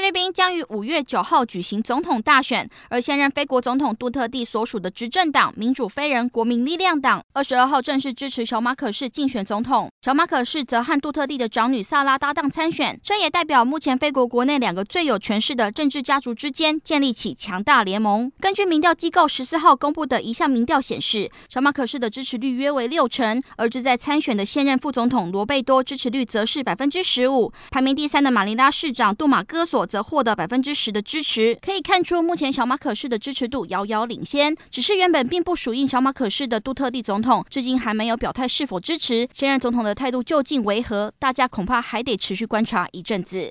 菲律宾将于五月九号举行总统大选，而现任菲国总统杜特地所属的执政党民主非人国民力量党二十二号正式支持小马可士竞选总统。小马可士则和杜特地的长女萨拉搭档参选，这也代表目前菲国国内两个最有权势的政治家族之间建立起强大联盟。根据民调机构十四号公布的一项民调显示，小马可士的支持率约为六成，而正在参选的现任副总统罗贝多支持率则是百分之十五。排名第三的马尼拉市长杜马戈索。则获得百分之十的支持，可以看出目前小马可仕的支持度遥遥领先。只是原本并不属于小马可仕的杜特蒂总统，至今还没有表态是否支持现任总统的态度究竟为何，大家恐怕还得持续观察一阵子。